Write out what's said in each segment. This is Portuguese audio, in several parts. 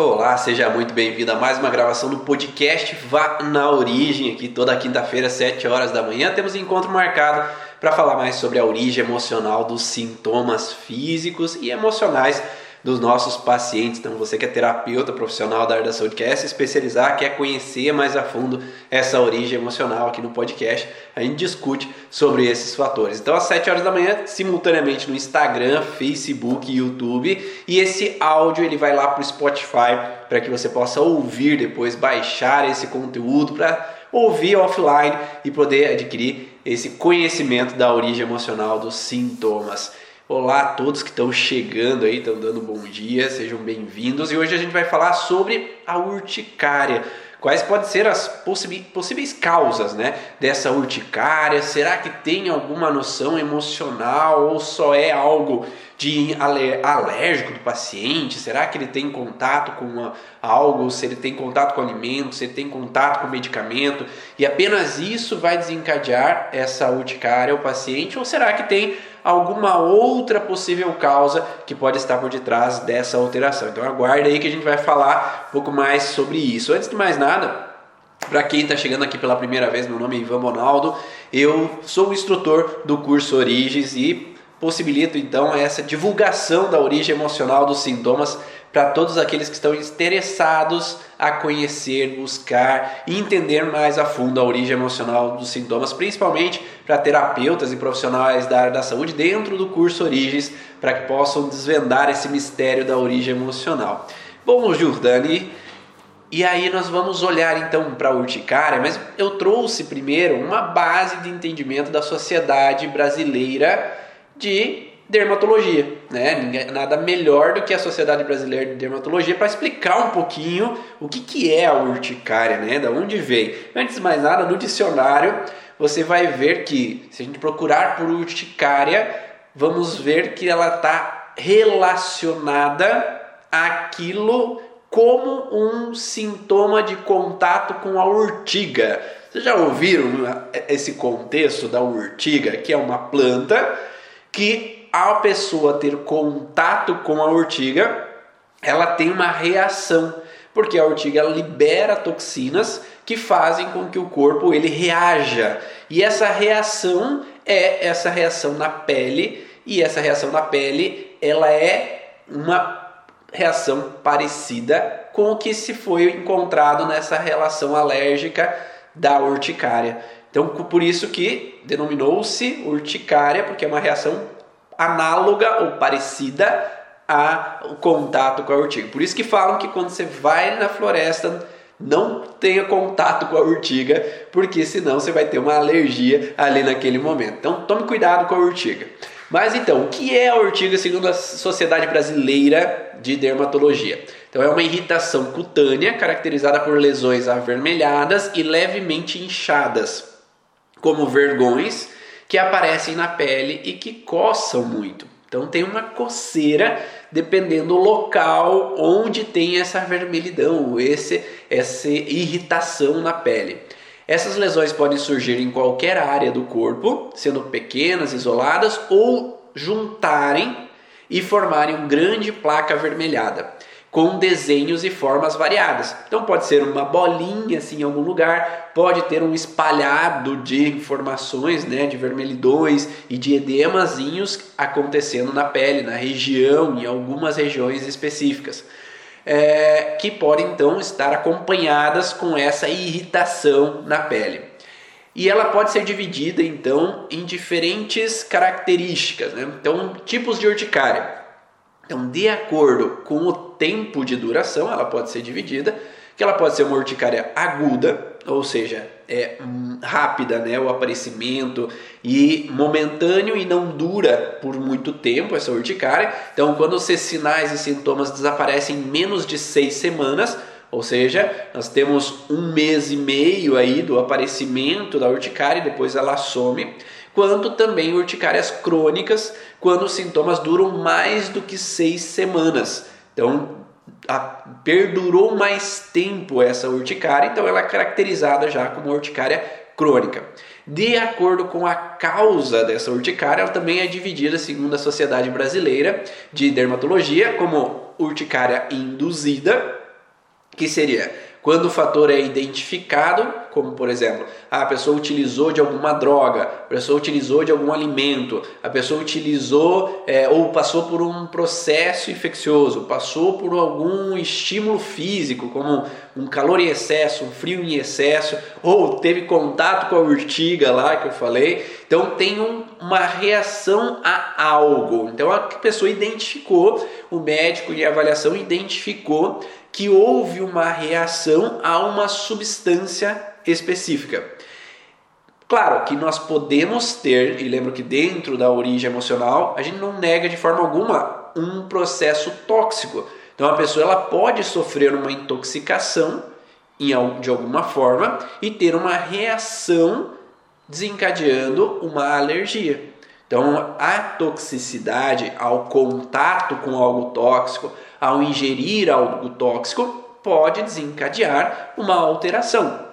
Olá, seja muito bem-vindo a mais uma gravação do podcast Vá na Origem, aqui toda quinta-feira, 7 horas da manhã. Temos encontro marcado para falar mais sobre a origem emocional dos sintomas físicos e emocionais dos nossos pacientes. Então, você que é terapeuta profissional da área da saúde, quer se especializar, quer conhecer mais a fundo essa origem emocional aqui no podcast, a gente discute sobre esses fatores. Então, às 7 horas da manhã, simultaneamente no Instagram, Facebook e YouTube, e esse áudio ele vai lá para o Spotify para que você possa ouvir depois, baixar esse conteúdo para ouvir offline e poder adquirir esse conhecimento da origem emocional dos sintomas. Olá a todos que estão chegando aí, estão dando bom dia, sejam bem-vindos. E hoje a gente vai falar sobre a urticária. Quais podem ser as possíveis causas né, dessa urticária? Será que tem alguma noção emocional ou só é algo de alérgico do paciente? Será que ele tem contato com algo? Se ele tem contato com alimento? Se ele tem contato com medicamento? E apenas isso vai desencadear essa urticária ao paciente? Ou será que tem alguma outra possível causa que pode estar por detrás dessa alteração. Então aguarde aí que a gente vai falar um pouco mais sobre isso. Antes de mais nada, para quem está chegando aqui pela primeira vez, meu nome é Ivan Bonaldo, eu sou o instrutor do curso Origens e possibilito então essa divulgação da origem emocional dos sintomas para todos aqueles que estão interessados a conhecer, buscar e entender mais a fundo a origem emocional dos sintomas, principalmente para terapeutas e profissionais da área da saúde dentro do curso Origens, para que possam desvendar esse mistério da origem emocional. Bom, Jordani, e aí nós vamos olhar então para a urticária, mas eu trouxe primeiro uma base de entendimento da sociedade brasileira de dermatologia, né? Nada melhor do que a Sociedade Brasileira de Dermatologia para explicar um pouquinho o que, que é a urticária, né? Da onde vem. Antes de mais nada, no dicionário você vai ver que se a gente procurar por urticária, vamos ver que ela está relacionada àquilo como um sintoma de contato com a urtiga. Vocês já ouviram esse contexto da urtiga, que é uma planta que a pessoa ter contato com a urtiga, ela tem uma reação, porque a urtiga libera toxinas que fazem com que o corpo ele reaja. E essa reação é essa reação na pele, e essa reação na pele, ela é uma reação parecida com o que se foi encontrado nessa relação alérgica da urticária. Então, por isso que denominou-se urticária, porque é uma reação análoga ou parecida ao contato com a urtiga. Por isso que falam que quando você vai na floresta, não tenha contato com a urtiga, porque senão você vai ter uma alergia ali naquele momento. Então tome cuidado com a urtiga. Mas então, o que é a urtiga segundo a Sociedade Brasileira de Dermatologia? Então é uma irritação cutânea caracterizada por lesões avermelhadas e levemente inchadas, como vergões, que aparecem na pele e que coçam muito. Então tem uma coceira dependendo do local onde tem essa vermelhidão, esse, essa irritação na pele. Essas lesões podem surgir em qualquer área do corpo, sendo pequenas, isoladas ou juntarem e formarem uma grande placa avermelhada com desenhos e formas variadas. Então pode ser uma bolinha assim em algum lugar, pode ter um espalhado de informações, né, de vermelhidões e de edemazinhos acontecendo na pele, na região, em algumas regiões específicas. É, que podem então estar acompanhadas com essa irritação na pele. E ela pode ser dividida então em diferentes características, né? então tipos de urticária. Então, de acordo com o tempo de duração, ela pode ser dividida, que ela pode ser uma urticária aguda, ou seja, é hum, rápida, né, o aparecimento e momentâneo e não dura por muito tempo essa urticária. Então, quando esses sinais e sintomas desaparecem em menos de seis semanas, ou seja, nós temos um mês e meio aí do aparecimento da urticária e depois ela some quanto também urticárias crônicas, quando os sintomas duram mais do que seis semanas. Então, a, perdurou mais tempo essa urticária, então ela é caracterizada já como urticária crônica. De acordo com a causa dessa urticária, ela também é dividida, segundo a Sociedade Brasileira de Dermatologia, como urticária induzida, que seria quando o fator é identificado, como por exemplo, a pessoa utilizou de alguma droga, a pessoa utilizou de algum alimento, a pessoa utilizou é, ou passou por um processo infeccioso, passou por algum estímulo físico, como um calor em excesso, um frio em excesso, ou teve contato com a urtiga lá que eu falei. Então tem um, uma reação a algo. Então a pessoa identificou, o médico em avaliação identificou que houve uma reação a uma substância específica. Claro que nós podemos ter, e lembro que dentro da origem emocional, a gente não nega de forma alguma um processo tóxico. Então a pessoa ela pode sofrer uma intoxicação de alguma forma e ter uma reação desencadeando uma alergia. Então a toxicidade ao contato com algo tóxico, ao ingerir algo tóxico, pode desencadear uma alteração.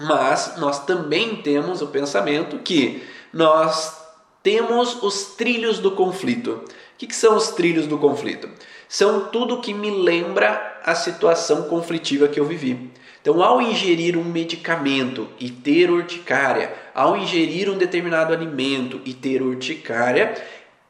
Mas nós também temos o pensamento que nós temos os trilhos do conflito. O que, que são os trilhos do conflito? São tudo que me lembra a situação conflitiva que eu vivi. Então, ao ingerir um medicamento e ter urticária, ao ingerir um determinado alimento e ter urticária,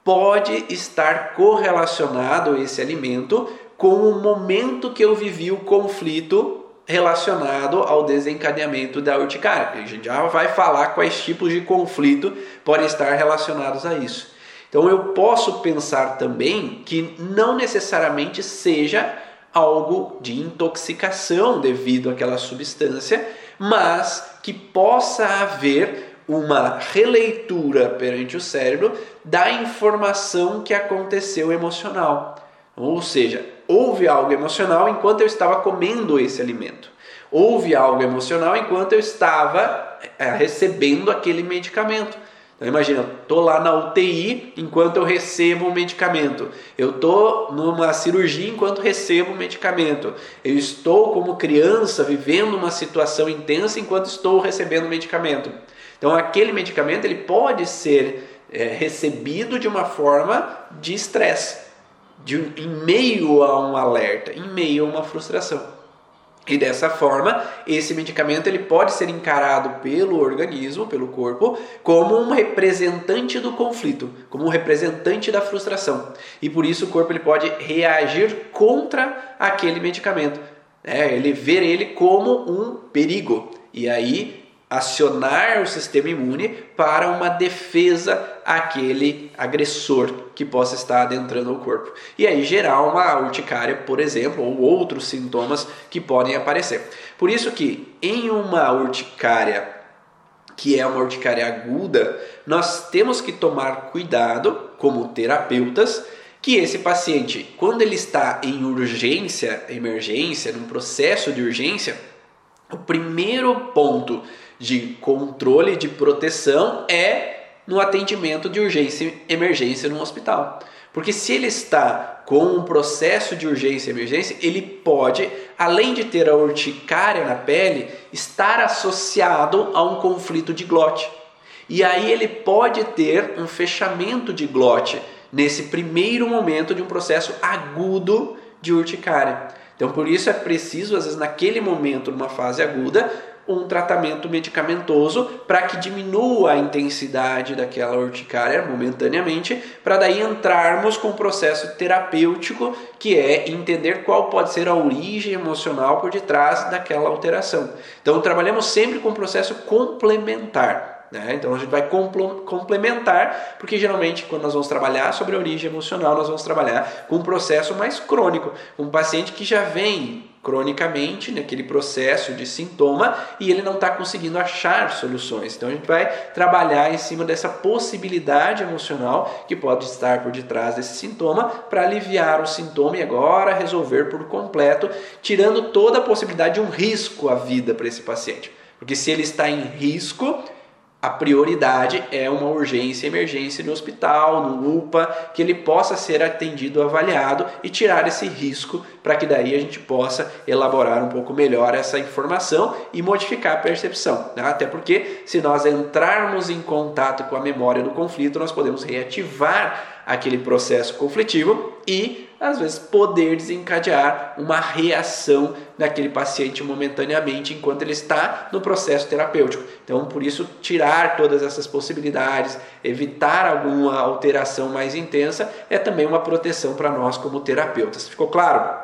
pode estar correlacionado esse alimento com o momento que eu vivi o conflito relacionado ao desencadeamento da urticária. A gente já vai falar quais tipos de conflito podem estar relacionados a isso. Então eu posso pensar também que não necessariamente seja algo de intoxicação devido àquela substância, mas que possa haver uma releitura perante o cérebro da informação que aconteceu emocional. Ou seja, houve algo emocional enquanto eu estava comendo esse alimento. Houve algo emocional enquanto eu estava é, recebendo aquele medicamento. Então imagina, eu estou lá na UTI enquanto eu recebo um medicamento. Eu estou numa cirurgia enquanto recebo um medicamento. Eu estou como criança vivendo uma situação intensa enquanto estou recebendo um medicamento. Então aquele medicamento ele pode ser é, recebido de uma forma de estresse, em meio a um alerta, em meio a uma frustração. E dessa forma, esse medicamento ele pode ser encarado pelo organismo, pelo corpo, como um representante do conflito, como um representante da frustração. E por isso o corpo ele pode reagir contra aquele medicamento. É, ele ver ele como um perigo. E aí acionar o sistema imune para uma defesa àquele agressor que possa estar adentrando o corpo. E aí gerar uma urticária, por exemplo, ou outros sintomas que podem aparecer. Por isso que em uma urticária que é uma urticária aguda, nós temos que tomar cuidado como terapeutas que esse paciente, quando ele está em urgência, emergência, num processo de urgência, o primeiro ponto de controle de proteção é no atendimento de urgência e emergência no hospital. Porque se ele está com um processo de urgência e emergência, ele pode, além de ter a urticária na pele, estar associado a um conflito de glote. E aí ele pode ter um fechamento de glote nesse primeiro momento de um processo agudo de urticária. Então, por isso é preciso, às vezes, naquele momento, numa fase aguda, um tratamento medicamentoso para que diminua a intensidade daquela urticária momentaneamente, para daí entrarmos com o processo terapêutico, que é entender qual pode ser a origem emocional por detrás daquela alteração. Então, trabalhamos sempre com um processo complementar. Né? Então a gente vai complementar, porque geralmente quando nós vamos trabalhar sobre a origem emocional, nós vamos trabalhar com um processo mais crônico, um paciente que já vem cronicamente naquele processo de sintoma e ele não está conseguindo achar soluções. Então a gente vai trabalhar em cima dessa possibilidade emocional que pode estar por detrás desse sintoma para aliviar o sintoma e agora resolver por completo, tirando toda a possibilidade de um risco à vida para esse paciente. Porque se ele está em risco, a prioridade é uma urgência emergência no hospital, no UPA, que ele possa ser atendido, avaliado e tirar esse risco para que daí a gente possa elaborar um pouco melhor essa informação e modificar a percepção. Né? Até porque se nós entrarmos em contato com a memória do conflito, nós podemos reativar aquele processo conflitivo e, às vezes, poder desencadear uma reação naquele paciente momentaneamente enquanto ele está no processo terapêutico. Então, por isso, tirar todas essas possibilidades, evitar alguma alteração mais intensa é também uma proteção para nós como terapeutas. Ficou claro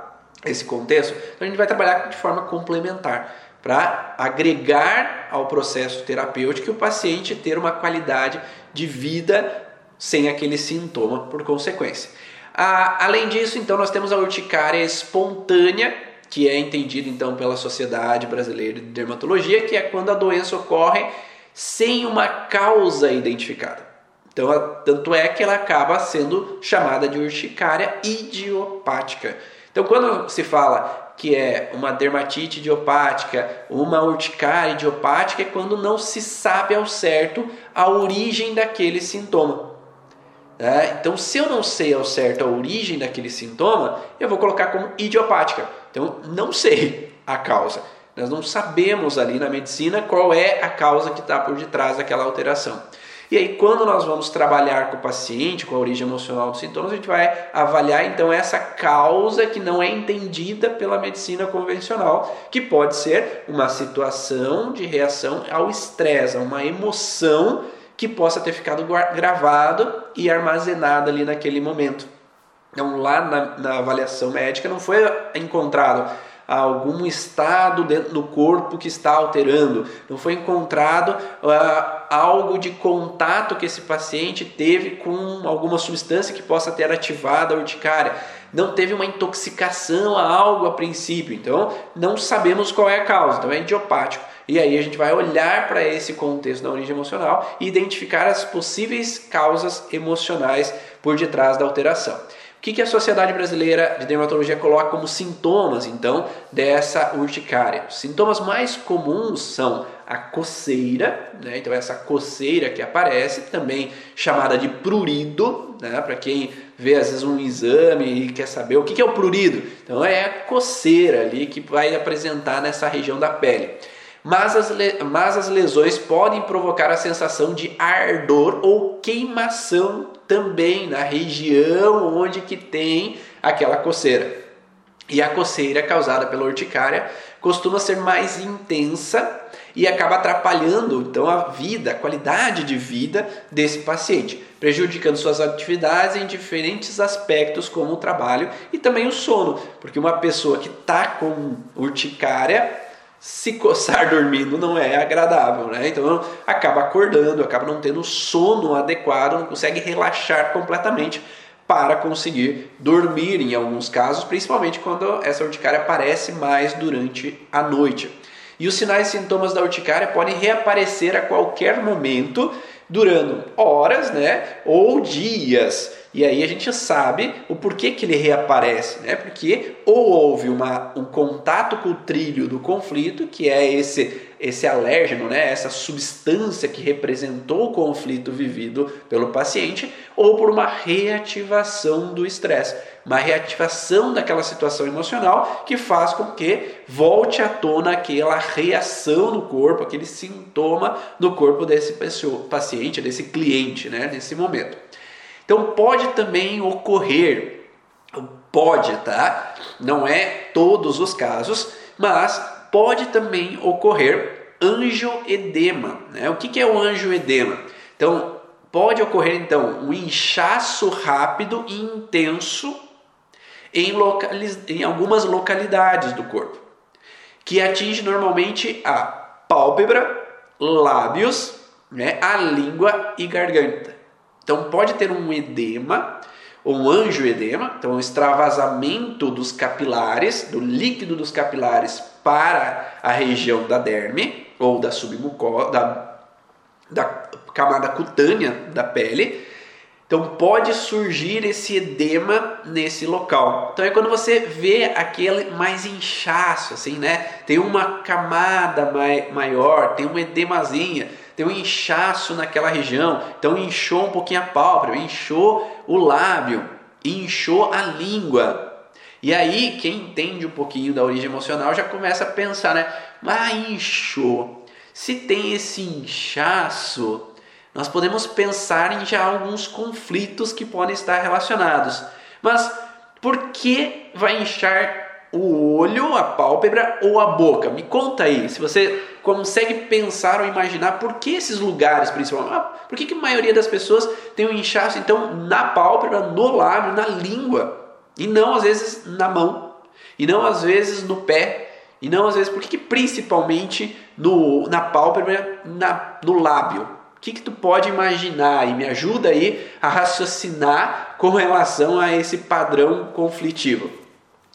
esse contexto? Então, a gente vai trabalhar de forma complementar para agregar ao processo terapêutico e o paciente ter uma qualidade de vida sem aquele sintoma por consequência. Ah, além disso, então, nós temos a urticária espontânea, que é entendida então pela Sociedade Brasileira de Dermatologia, que é quando a doença ocorre sem uma causa identificada. Então, tanto é que ela acaba sendo chamada de urticária idiopática. Então, quando se fala que é uma dermatite idiopática, uma urticária idiopática, é quando não se sabe ao certo a origem daquele sintoma. É, então, se eu não sei ao certo a origem daquele sintoma, eu vou colocar como idiopática. Então, não sei a causa. Nós não sabemos ali na medicina qual é a causa que está por detrás daquela alteração. E aí, quando nós vamos trabalhar com o paciente, com a origem emocional dos sintomas, a gente vai avaliar então essa causa que não é entendida pela medicina convencional, que pode ser uma situação de reação ao estresse, uma emoção que possa ter ficado gravado e armazenado ali naquele momento. Então, lá na, na avaliação médica não foi encontrado algum estado dentro do corpo que está alterando, não foi encontrado uh, algo de contato que esse paciente teve com alguma substância que possa ter ativado a urticária, não teve uma intoxicação a algo a princípio, então não sabemos qual é a causa, então é idiopático. E aí a gente vai olhar para esse contexto da origem emocional e identificar as possíveis causas emocionais por detrás da alteração que, que a Sociedade Brasileira de Dermatologia coloca como sintomas, então, dessa urticária? Os sintomas mais comuns são a coceira, né? então essa coceira que aparece, também chamada de prurido, né? para quem vê às vezes um exame e quer saber o que, que é o prurido. Então é a coceira ali que vai apresentar nessa região da pele mas as, mas as lesões podem provocar a sensação de ardor ou queimação também na região onde que tem aquela coceira. E a coceira causada pela urticária costuma ser mais intensa e acaba atrapalhando então a vida, a qualidade de vida desse paciente, prejudicando suas atividades em diferentes aspectos como o trabalho e também o sono, porque uma pessoa que está com urticária se coçar dormindo não é agradável, né? Então acaba acordando, acaba não tendo sono adequado, não consegue relaxar completamente para conseguir dormir em alguns casos, principalmente quando essa urticária aparece mais durante a noite. E os sinais e sintomas da urticária podem reaparecer a qualquer momento, durando horas, né, ou dias. E aí a gente sabe o porquê que ele reaparece, né? Porque ou houve uma, um contato com o trilho do conflito, que é esse esse alérgeno, né, essa substância que representou o conflito vivido pelo paciente, ou por uma reativação do estresse, uma reativação daquela situação emocional que faz com que volte à tona aquela reação no corpo, aquele sintoma no corpo desse paciente, desse cliente, né, nesse momento. Então pode também ocorrer, pode, tá? Não é todos os casos, mas pode também ocorrer angioedema. Né? O que, que é o angioedema? Então pode ocorrer então um inchaço rápido e intenso em, localiz... em algumas localidades do corpo, que atinge normalmente a pálpebra, lábios, né, a língua e garganta. Então pode ter um edema, ou um angioedema, então um extravasamento dos capilares, do líquido dos capilares para a região da derme ou da submucosa, da, da camada cutânea da pele. Então pode surgir esse edema nesse local. Então é quando você vê aquele mais inchaço, assim, né? Tem uma camada mai, maior, tem uma edemazinha tem um inchaço naquela região, então inchou um pouquinho a pálpebra, inchou o lábio, inchou a língua. E aí, quem entende um pouquinho da origem emocional já começa a pensar, né? Ah, inchou. Se tem esse inchaço, nós podemos pensar em já alguns conflitos que podem estar relacionados. Mas por que vai inchar o olho, a pálpebra ou a boca? Me conta aí, se você consegue pensar ou imaginar por que esses lugares, principalmente. Ah, por que, que a maioria das pessoas tem um inchaço então na pálpebra, no lábio, na língua e não às vezes na mão e não às vezes no pé e não às vezes por que, principalmente no, na pálpebra, na, no lábio? que, que tu pode imaginar e me ajuda aí a raciocinar com relação a esse padrão conflitivo.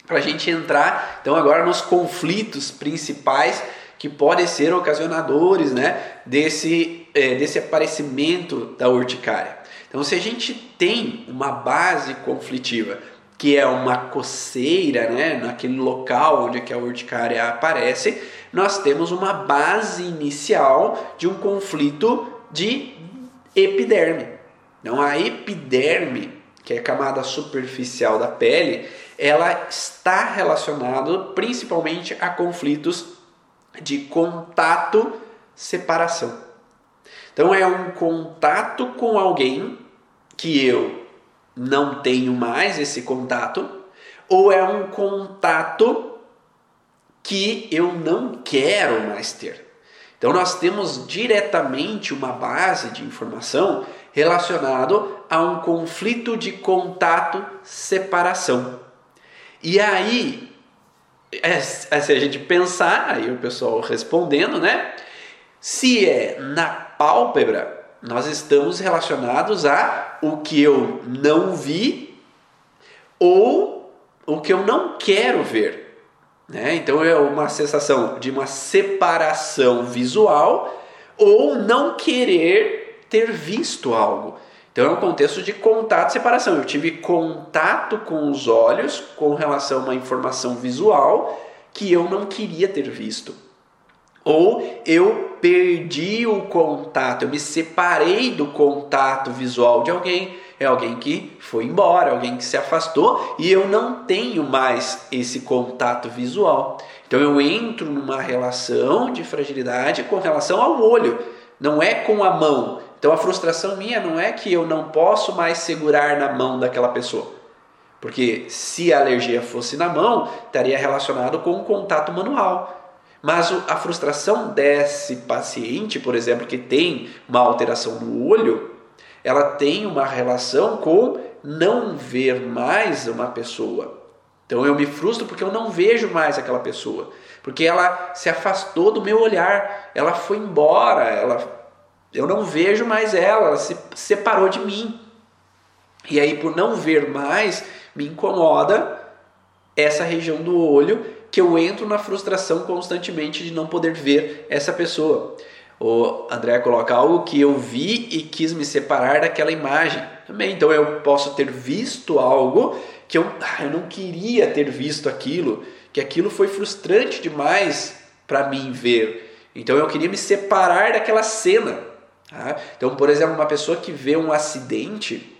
Para a gente entrar então agora nos conflitos principais que podem ser ocasionadores né, desse, é, desse aparecimento da urticária. Então, se a gente tem uma base conflitiva, que é uma coceira, né, naquele local onde a urticária aparece, nós temos uma base inicial de um conflito de epiderme. Então a epiderme, que é a camada superficial da pele, ela está relacionada principalmente a conflitos de contato separação. Então é um contato com alguém que eu não tenho mais esse contato, ou é um contato que eu não quero mais ter. Então nós temos diretamente uma base de informação relacionado a um conflito de contato separação. E aí, é, é, se a gente pensar, aí o pessoal respondendo, né? Se é na pálpebra, nós estamos relacionados a o que eu não vi ou o que eu não quero ver. Né? Então é uma sensação de uma separação visual ou não querer ter visto algo. Então é um contexto de contato e separação. Eu tive contato com os olhos com relação a uma informação visual que eu não queria ter visto. Ou eu perdi o contato, eu me separei do contato visual de alguém é alguém que foi embora, alguém que se afastou e eu não tenho mais esse contato visual. Então eu entro numa relação de fragilidade com relação ao olho, não é com a mão. Então a frustração minha não é que eu não posso mais segurar na mão daquela pessoa. Porque se a alergia fosse na mão, estaria relacionado com o contato manual. Mas a frustração desse paciente, por exemplo, que tem uma alteração no olho, ela tem uma relação com não ver mais uma pessoa. Então eu me frustro porque eu não vejo mais aquela pessoa, porque ela se afastou do meu olhar, ela foi embora, ela eu não vejo mais ela, ela se separou de mim. E aí por não ver mais, me incomoda essa região do olho que eu entro na frustração constantemente de não poder ver essa pessoa. O André coloca algo que eu vi e quis me separar daquela imagem. Também, então eu posso ter visto algo que eu, ah, eu não queria ter visto aquilo, que aquilo foi frustrante demais para mim ver. Então eu queria me separar daquela cena. Tá? Então, por exemplo, uma pessoa que vê um acidente,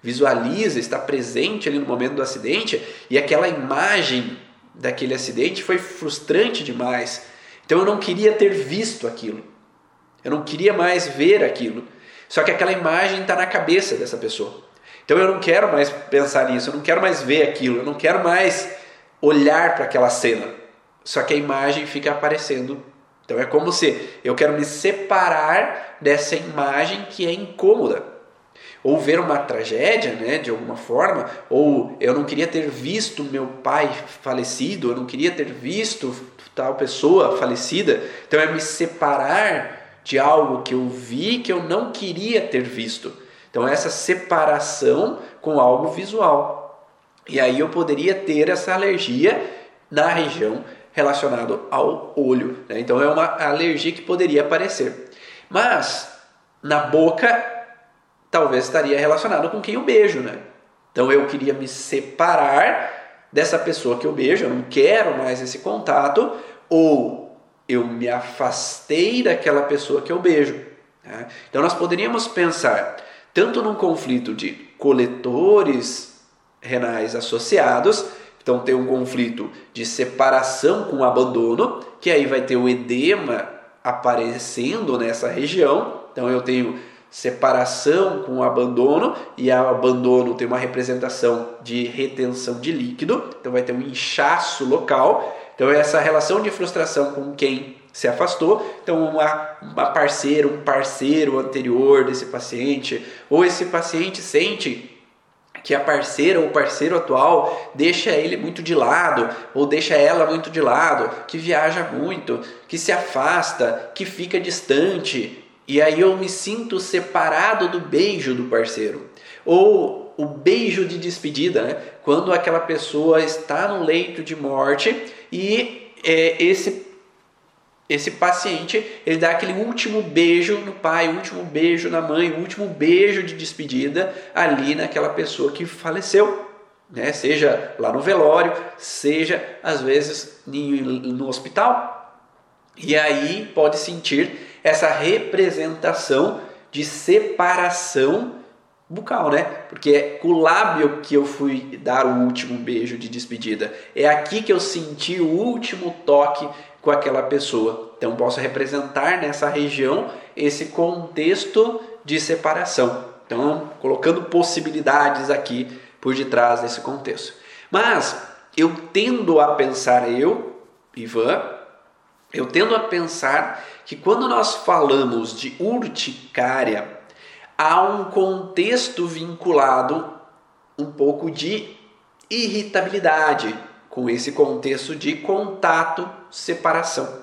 visualiza, está presente ali no momento do acidente e aquela imagem daquele acidente foi frustrante demais. Então eu não queria ter visto aquilo. Eu não queria mais ver aquilo. Só que aquela imagem está na cabeça dessa pessoa. Então eu não quero mais pensar nisso, eu não quero mais ver aquilo, eu não quero mais olhar para aquela cena. Só que a imagem fica aparecendo. Então é como se eu quero me separar dessa imagem que é incômoda. Ou ver uma tragédia, né, de alguma forma, ou eu não queria ter visto meu pai falecido, eu não queria ter visto tal pessoa falecida. Então é me separar de algo que eu vi que eu não queria ter visto. Então, essa separação com algo visual. E aí eu poderia ter essa alergia na região relacionada ao olho. Né? Então, é uma alergia que poderia aparecer. Mas, na boca, talvez estaria relacionado com quem eu beijo. Né? Então, eu queria me separar dessa pessoa que eu beijo, eu não quero mais esse contato, ou eu me afastei daquela pessoa que eu beijo. Né? Então nós poderíamos pensar tanto num conflito de coletores renais associados, então tem um conflito de separação com abandono, que aí vai ter o edema aparecendo nessa região. Então eu tenho separação com o abandono, e o abandono tem uma representação de retenção de líquido, então vai ter um inchaço local. Então, essa relação de frustração com quem se afastou. Então, uma, uma parceira, um parceiro anterior desse paciente, ou esse paciente sente que a parceira ou parceiro atual deixa ele muito de lado ou deixa ela muito de lado, que viaja muito, que se afasta, que fica distante, e aí eu me sinto separado do beijo do parceiro. Ou o beijo de despedida, né? quando aquela pessoa está no leito de morte e é, esse esse paciente ele dá aquele último beijo no pai, último beijo na mãe, último beijo de despedida ali naquela pessoa que faleceu, né? Seja lá no velório, seja às vezes no hospital. E aí pode sentir essa representação de separação bucal, né? Porque é com o lábio que eu fui dar o último beijo de despedida. É aqui que eu senti o último toque com aquela pessoa. Então posso representar nessa região esse contexto de separação. Então, colocando possibilidades aqui por detrás desse contexto. Mas eu tendo a pensar eu, Ivan, eu tendo a pensar que quando nós falamos de urticária, há um contexto vinculado um pouco de irritabilidade com esse contexto de contato, separação.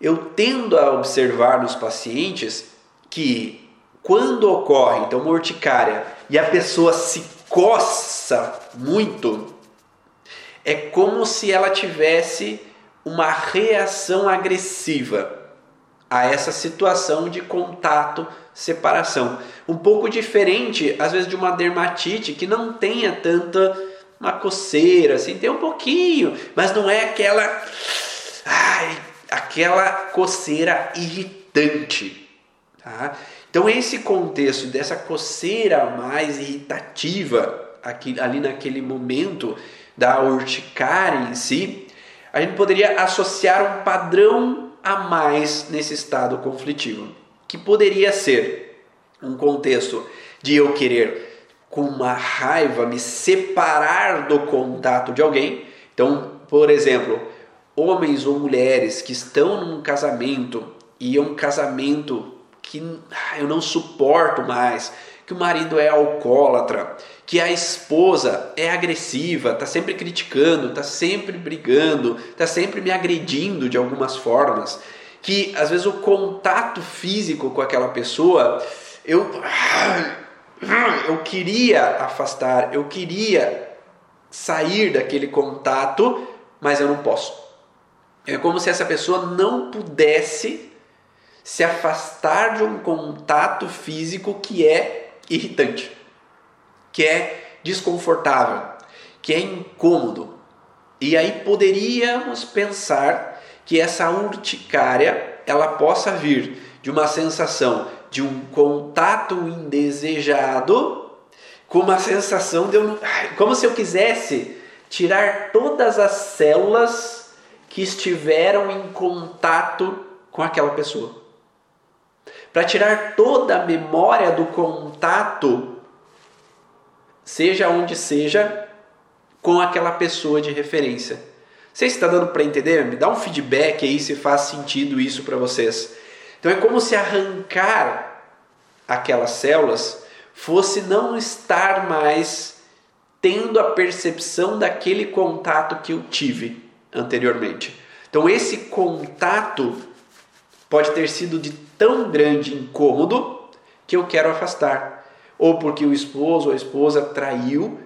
Eu tendo a observar nos pacientes que quando ocorre então uma urticária e a pessoa se coça muito, é como se ela tivesse uma reação agressiva a essa situação de contato, separação. Um pouco diferente, às vezes, de uma dermatite que não tenha tanta uma coceira, assim, tem um pouquinho, mas não é aquela ai, aquela coceira irritante, tá? Então esse contexto dessa coceira mais irritativa aqui, ali naquele momento da urticária em si, a gente poderia associar um padrão a mais nesse estado conflitivo, que poderia ser um contexto de eu querer com uma raiva me separar do contato de alguém. Então, por exemplo, homens ou mulheres que estão num casamento e é um casamento que ah, eu não suporto mais, que o marido é alcoólatra, que a esposa é agressiva, está sempre criticando, está sempre brigando, está sempre me agredindo de algumas formas, que às vezes o contato físico com aquela pessoa eu eu queria afastar, eu queria sair daquele contato, mas eu não posso. É como se essa pessoa não pudesse se afastar de um contato físico que é irritante que é desconfortável, que é incômodo. E aí poderíamos pensar que essa urticária ela possa vir de uma sensação de um contato indesejado com uma sensação de eu, como se eu quisesse tirar todas as células que estiveram em contato com aquela pessoa. Para tirar toda a memória do contato seja onde seja, com aquela pessoa de referência. Você está dando para entender? Me dá um feedback aí se faz sentido isso para vocês. Então é como se arrancar aquelas células fosse não estar mais tendo a percepção daquele contato que eu tive anteriormente. Então esse contato pode ter sido de tão grande incômodo que eu quero afastar ou porque o esposo ou a esposa traiu,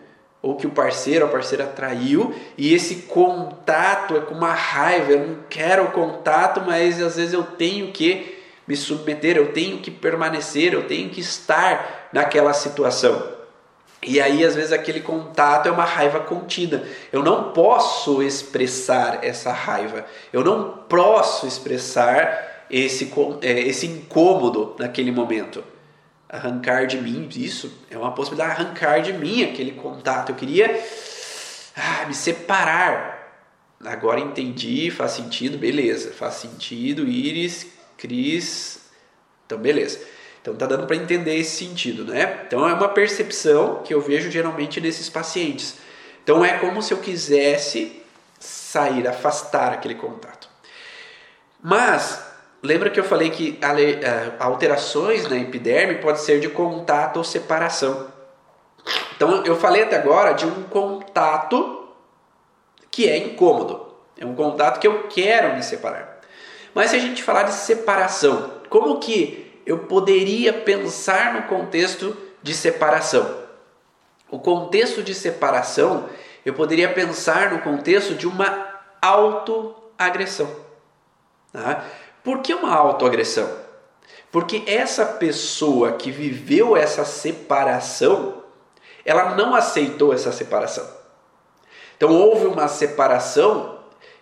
ou que o parceiro ou a parceira traiu, e esse contato é com uma raiva, eu não quero o contato, mas às vezes eu tenho que me submeter, eu tenho que permanecer, eu tenho que estar naquela situação. E aí, às vezes, aquele contato é uma raiva contida. Eu não posso expressar essa raiva. Eu não posso expressar esse, é, esse incômodo naquele momento arrancar de mim isso, é uma possibilidade de arrancar de mim aquele contato. Eu queria ah, me separar. Agora entendi, faz sentido, beleza. Faz sentido, Iris, Cris. Então, beleza. Então tá dando para entender esse sentido, né? Então é uma percepção que eu vejo geralmente nesses pacientes. Então é como se eu quisesse sair, afastar aquele contato. Mas lembra que eu falei que eh, alterações na epiderme pode ser de contato ou separação. Então eu falei até agora de um contato que é incômodo. É um contato que eu quero me separar. Mas se a gente falar de separação, como que eu poderia pensar no contexto de separação? O contexto de separação, eu poderia pensar no contexto de uma autoagressão. Tá? Por que uma autoagressão? Porque essa pessoa que viveu essa separação, ela não aceitou essa separação. Então houve uma separação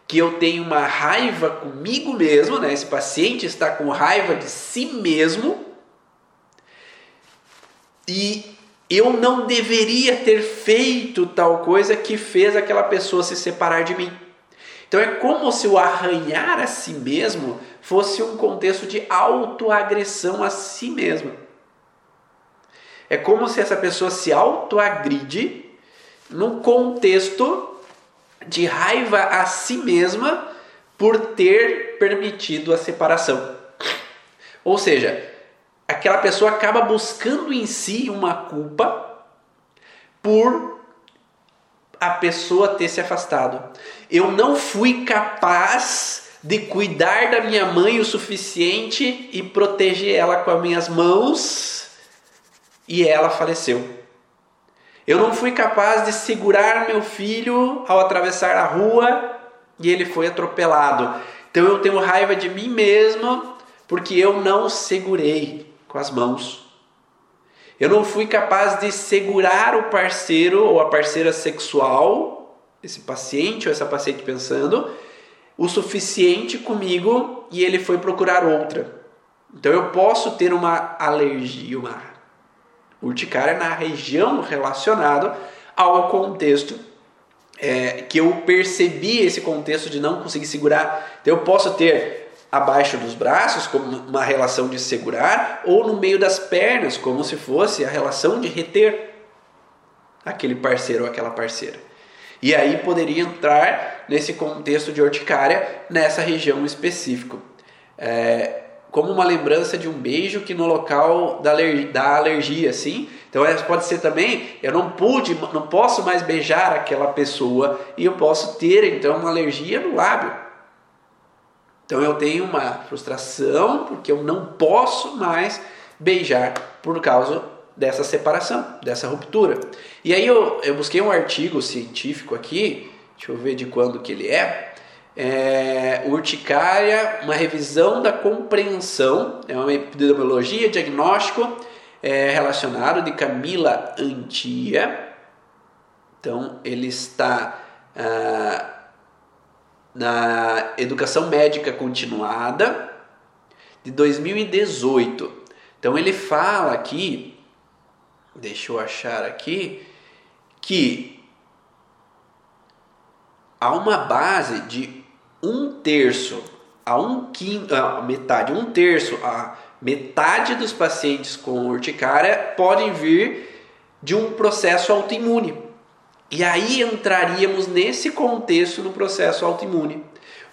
que eu tenho uma raiva comigo mesmo, né? Esse paciente está com raiva de si mesmo e eu não deveria ter feito tal coisa que fez aquela pessoa se separar de mim. Então é como se o arranhar a si mesmo fosse um contexto de autoagressão a si mesma. É como se essa pessoa se autoagride no contexto de raiva a si mesma por ter permitido a separação. Ou seja, aquela pessoa acaba buscando em si uma culpa por a pessoa ter se afastado. Eu não fui capaz de cuidar da minha mãe o suficiente e proteger ela com as minhas mãos e ela faleceu. Eu não fui capaz de segurar meu filho ao atravessar a rua e ele foi atropelado. Então eu tenho raiva de mim mesmo porque eu não segurei com as mãos. Eu não fui capaz de segurar o parceiro ou a parceira sexual, esse paciente ou essa paciente pensando, o suficiente comigo e ele foi procurar outra. Então eu posso ter uma alergia, uma urticária na região relacionada ao contexto é, que eu percebi esse contexto de não conseguir segurar. Então eu posso ter abaixo dos braços como uma relação de segurar ou no meio das pernas como se fosse a relação de reter aquele parceiro ou aquela parceira. E aí poderia entrar nesse contexto de urticária nessa região específica. É, como uma lembrança de um beijo que no local da, alergia, da alergia, assim. Então pode ser também, eu não pude, não posso mais beijar aquela pessoa e eu posso ter então uma alergia no lábio. Então eu tenho uma frustração porque eu não posso mais beijar por causa dessa separação, dessa ruptura. E aí eu, eu busquei um artigo científico aqui, deixa eu ver de quando que ele é, é, urticária, uma revisão da compreensão, é uma epidemiologia, diagnóstico é, relacionado de Camila Antia. Então, ele está ah, na educação médica continuada de 2018. Então, ele fala aqui, deixa eu achar aqui, que há uma base de um terço a um quinto, a metade, um terço a metade dos pacientes com urticária podem vir de um processo autoimune. E aí entraríamos nesse contexto no processo autoimune,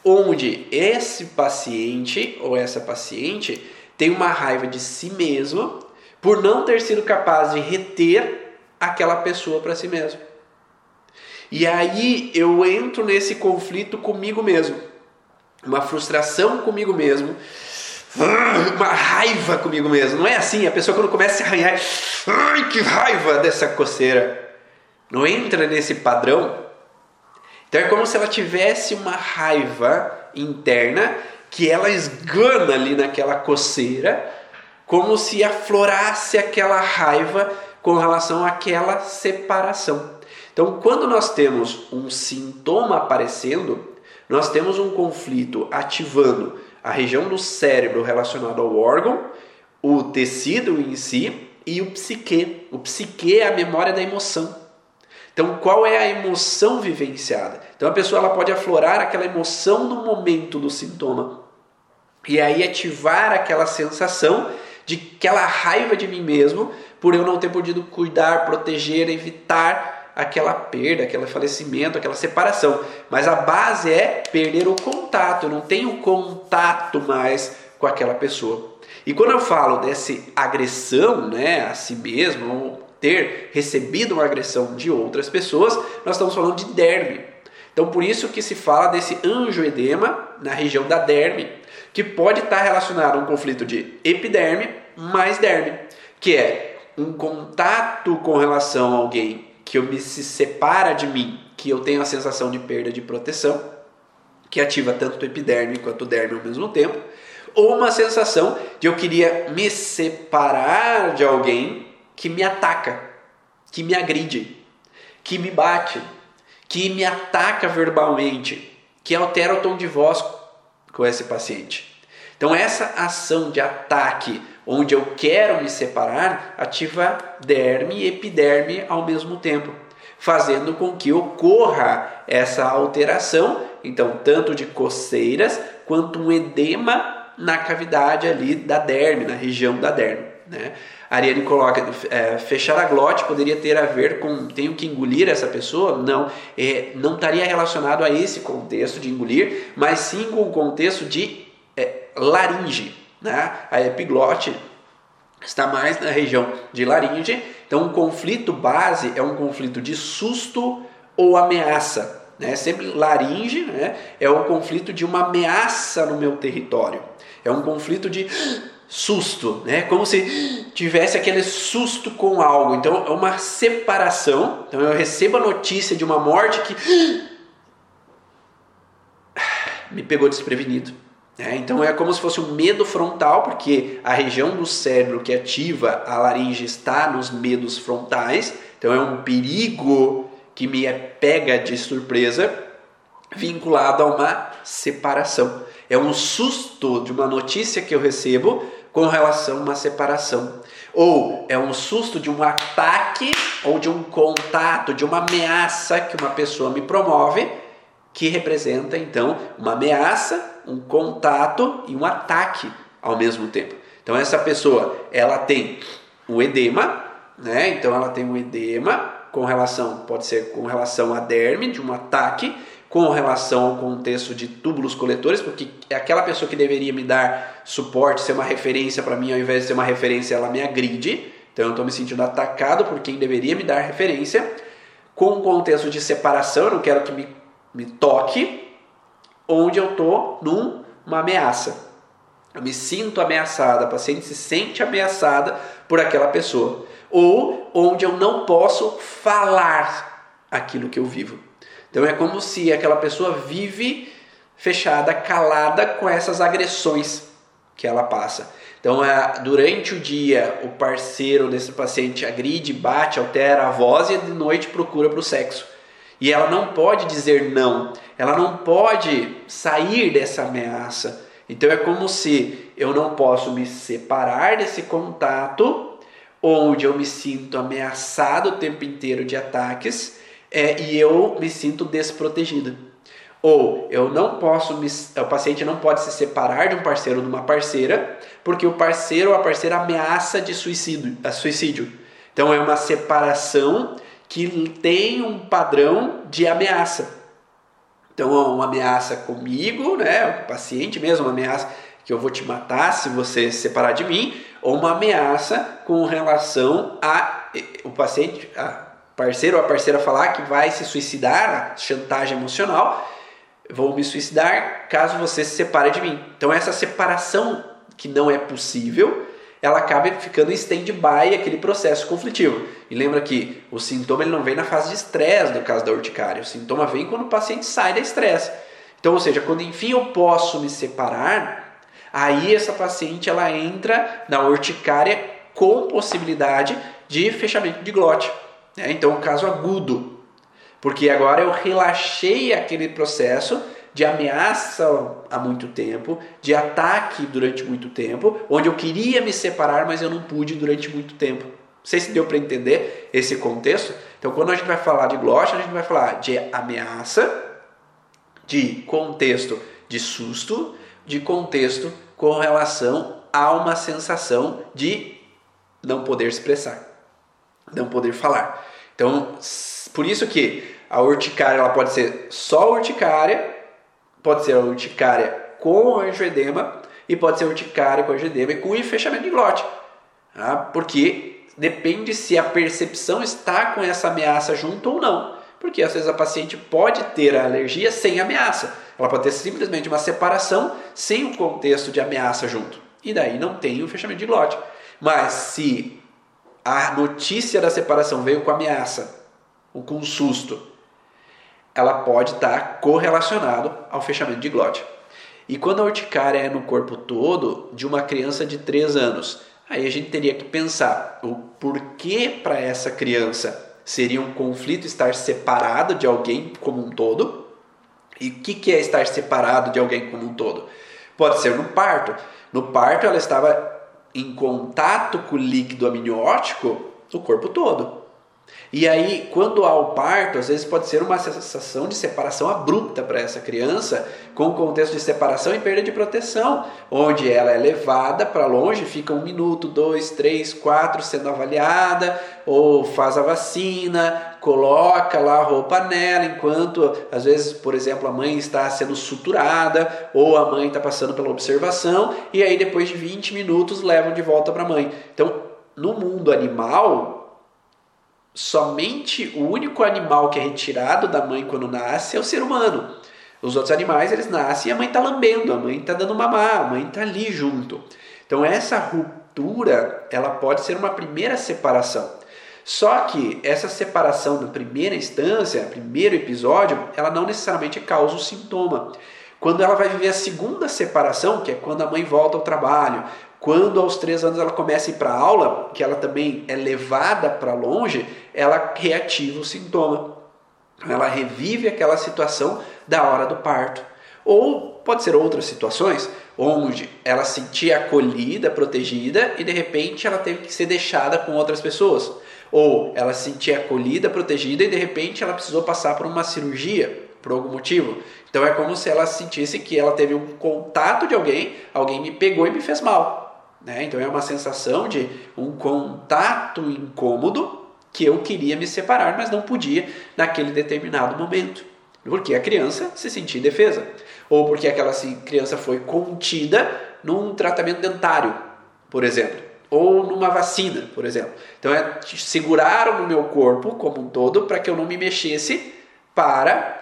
onde esse paciente ou essa paciente tem uma raiva de si mesmo por não ter sido capaz de reter aquela pessoa para si mesmo. E aí eu entro nesse conflito comigo mesmo. Uma frustração comigo mesmo. Uma raiva comigo mesmo. Não é assim? A pessoa quando começa a se arranhar, ai que raiva dessa coceira. Não entra nesse padrão. Então é como se ela tivesse uma raiva interna que ela esgana ali naquela coceira, como se aflorasse aquela raiva com relação àquela separação. Então, quando nós temos um sintoma aparecendo, nós temos um conflito ativando a região do cérebro relacionada ao órgão, o tecido em si e o psique. O psique é a memória da emoção. Então, qual é a emoção vivenciada? Então, a pessoa ela pode aflorar aquela emoção no momento do sintoma e aí ativar aquela sensação de aquela raiva de mim mesmo por eu não ter podido cuidar, proteger, evitar aquela perda, aquele falecimento, aquela separação. Mas a base é perder o contato, eu não tenho contato mais com aquela pessoa. E quando eu falo dessa agressão né, a si mesmo, ou ter recebido uma agressão de outras pessoas, nós estamos falando de derme. Então por isso que se fala desse edema na região da derme, que pode estar relacionado a um conflito de epiderme mais derme, que é um contato com relação a alguém que eu me se separa de mim, que eu tenho a sensação de perda de proteção, que ativa tanto o epiderme quanto o derme ao mesmo tempo, ou uma sensação de eu queria me separar de alguém que me ataca, que me agride, que me bate, que me ataca verbalmente, que altera o tom de voz com esse paciente. Então essa ação de ataque, onde eu quero me separar, ativa derme e epiderme ao mesmo tempo, fazendo com que ocorra essa alteração, então tanto de coceiras quanto um edema na cavidade ali da derme, na região da derme. Né? Ariane coloca, é, fechar a glote poderia ter a ver com tenho que engolir essa pessoa? Não, é, não estaria relacionado a esse contexto de engolir, mas sim com o contexto de é, laringe. Né? A epiglote está mais na região de laringe, então o conflito base é um conflito de susto ou ameaça. Né? Sempre laringe né? é o conflito de uma ameaça no meu território. É um conflito de susto, né? Como se tivesse aquele susto com algo. Então é uma separação. Então eu recebo a notícia de uma morte que me pegou desprevenido. Né? Então é como se fosse um medo frontal, porque a região do cérebro que ativa a laringe está nos medos frontais. Então é um perigo que me pega de surpresa, vinculado a uma separação. É um susto de uma notícia que eu recebo com relação a uma separação. Ou é um susto de um ataque ou de um contato, de uma ameaça que uma pessoa me promove, que representa então uma ameaça, um contato e um ataque ao mesmo tempo. Então essa pessoa, ela tem um edema, né? Então ela tem um edema com relação, pode ser com relação a derme de um ataque, com relação ao contexto de túbulos coletores, porque é aquela pessoa que deveria me dar suporte, ser uma referência para mim, ao invés de ser uma referência, ela me agride. Então eu estou me sentindo atacado por quem deveria me dar referência. Com o contexto de separação, eu não quero que me, me toque, onde eu estou numa ameaça. Eu me sinto ameaçada, a paciente se sente ameaçada por aquela pessoa. Ou onde eu não posso falar aquilo que eu vivo. Então é como se aquela pessoa vive fechada, calada com essas agressões que ela passa. Então, é, durante o dia, o parceiro desse paciente agride, bate, altera a voz e de noite procura para o sexo. E ela não pode dizer não, ela não pode sair dessa ameaça. Então, é como se eu não posso me separar desse contato, onde eu me sinto ameaçado o tempo inteiro de ataques é, e eu me sinto desprotegida. Ou eu não posso me, o paciente não pode se separar de um parceiro ou de uma parceira, porque o parceiro ou a parceira ameaça de suicídio, suicídio. Então é uma separação que tem um padrão de ameaça. Então é uma ameaça comigo, né, o paciente mesmo, uma ameaça que eu vou te matar se você se separar de mim, ou uma ameaça com relação a o paciente, a, parceiro ou a parceira falar que vai se suicidar, chantagem emocional, vou me suicidar caso você se separe de mim. Então essa separação que não é possível, ela acaba ficando em stand-by aquele processo conflitivo. E lembra que o sintoma ele não vem na fase de estresse no caso da urticária, o sintoma vem quando o paciente sai da estresse. Então, ou seja, quando enfim eu posso me separar, aí essa paciente ela entra na urticária com possibilidade de fechamento de glote. É, então, um caso agudo, porque agora eu relaxei aquele processo de ameaça há muito tempo, de ataque durante muito tempo, onde eu queria me separar, mas eu não pude durante muito tempo. Não sei se deu para entender esse contexto. Então, quando a gente vai falar de glote, a gente vai falar de ameaça, de contexto de susto, de contexto com relação há uma sensação de não poder expressar, não poder falar. Então, por isso que a urticária ela pode ser só urticária, pode ser a urticária com angioedema e pode ser urticária com angioedema e com fechamento de glote. Tá? Porque depende se a percepção está com essa ameaça junto ou não. Porque às vezes a paciente pode ter a alergia sem ameaça. Ela pode ter simplesmente uma separação sem o contexto de ameaça junto. E daí não tem o fechamento de glote. Mas se a notícia da separação veio com ameaça ou com susto, ela pode estar correlacionado ao fechamento de glote. E quando a urticária é no corpo todo de uma criança de 3 anos, aí a gente teria que pensar o porquê para essa criança seria um conflito estar separado de alguém como um todo. E o que, que é estar separado de alguém como um todo? Pode ser no parto. No parto ela estava em contato com o líquido amniótico o corpo todo. E aí, quando há o parto, às vezes pode ser uma sensação de separação abrupta para essa criança, com o contexto de separação e perda de proteção, onde ela é levada para longe, fica um minuto, dois, três, quatro sendo avaliada, ou faz a vacina, coloca lá a roupa nela, enquanto às vezes, por exemplo, a mãe está sendo suturada, ou a mãe está passando pela observação, e aí depois de 20 minutos levam de volta para a mãe. Então, no mundo animal, somente o único animal que é retirado da mãe quando nasce é o ser humano. Os outros animais, eles nascem e a mãe está lambendo, a mãe está dando mamar, a mãe está ali junto. Então essa ruptura, ela pode ser uma primeira separação. Só que essa separação na primeira instância, primeiro episódio, ela não necessariamente causa o sintoma. Quando ela vai viver a segunda separação, que é quando a mãe volta ao trabalho, quando aos três anos ela começa a ir para aula, que ela também é levada para longe, ela reativa o sintoma. Ela revive aquela situação da hora do parto. Ou pode ser outras situações onde ela se sentia acolhida, protegida e de repente ela teve que ser deixada com outras pessoas. Ou ela se sentia acolhida, protegida e de repente ela precisou passar por uma cirurgia por algum motivo. Então é como se ela sentisse que ela teve um contato de alguém, alguém me pegou e me fez mal. Né? Então é uma sensação de um contato incômodo que eu queria me separar, mas não podia naquele determinado momento. Porque a criança se sentia indefesa. Ou porque aquela criança foi contida num tratamento dentário, por exemplo. Ou numa vacina, por exemplo. Então é, seguraram no meu corpo como um todo para que eu não me mexesse para